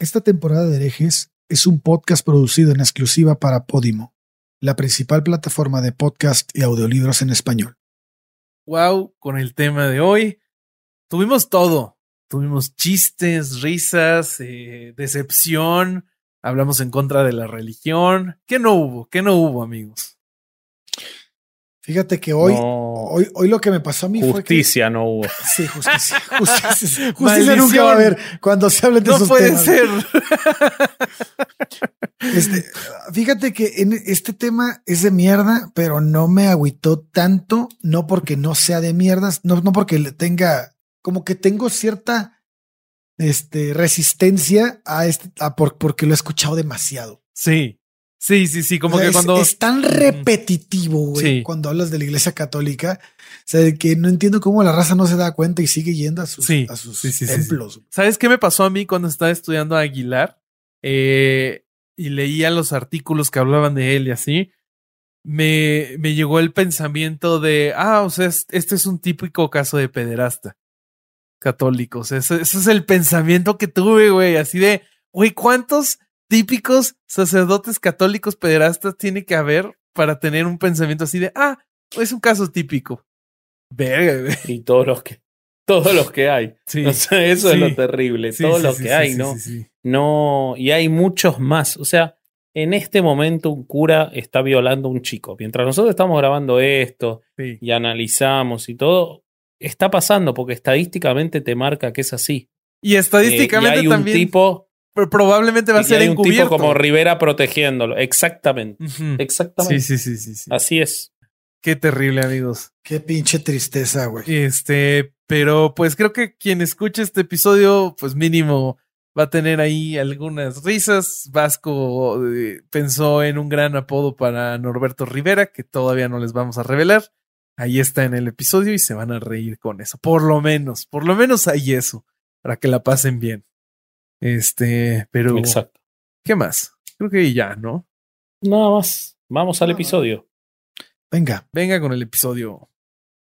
Esta temporada de herejes es un podcast producido en exclusiva para Podimo, la principal plataforma de podcast y audiolibros en español. Wow, con el tema de hoy. Tuvimos todo. Tuvimos chistes, risas, eh, decepción. Hablamos en contra de la religión. ¿Qué no hubo? ¿Qué no hubo, amigos? Fíjate que hoy, No. hoy, hoy lo que me pasó a mí fue que. Justicia no hubo. Sí, justicia. Justicia, justicia nunca va a haber cuando se hablen de No esos puede temas. ser. Este, fíjate que en este tema es de mierda, pero no me agüitó tanto, no porque no sea de mierdas, no, no porque le tenga, como que tengo cierta este, resistencia a este, a por- porque lo he escuchado demasiado. sí. Sí, sí, sí. Como O sea, que es, cuando. es tan repetitivo, güey, Sí. cuando hablas de la iglesia católica, o sea, que no entiendo cómo la raza no se da cuenta y sigue yendo a sus, Sí, a sus sí, templos. ¿Sabes qué me pasó a mí cuando estaba estudiando a Aguilar? Eh, y leía los artículos que hablaban de él y así. Me, me llegó el pensamiento de, ah, o sea, es- este es un típico caso de pederasta católico. O sea, ese, ese es el pensamiento que tuve, güey, así de, güey, ¿cuántos típicos sacerdotes católicos pederastas tiene que haber para tener un pensamiento así de, ah, es un caso típico? Verga. Y todos los que, todos los que hay. Sí. O sea, eso es lo terrible. Sí, todos los que hay, ¿no? No, y hay muchos más. O sea, en este momento un cura está violando a un chico. Mientras nosotros estamos grabando esto y analizamos y todo, está pasando porque estadísticamente te marca que es así. Y Eh, estadísticamente y hay un también tipo, pero probablemente va a ser hay un tipo encubierto. como Rivera protegiéndolo. Exactamente. Exactamente. Sí, sí, sí, sí, sí. Así es. Qué terrible, amigos. Qué pinche tristeza, güey. Este, pero pues creo que quien escuche este episodio, pues mínimo va a tener ahí algunas risas. Vasco eh, pensó en un gran apodo para Norberto Rivera, que todavía no les vamos a revelar. Ahí está en el episodio y se van a reír con eso. Por lo menos, por lo menos hay eso, para que la pasen bien. Este, pero Exacto. ¿qué más? Creo que ya, ¿no? Nada más. Vamos al episodio. Venga. Venga con el episodio.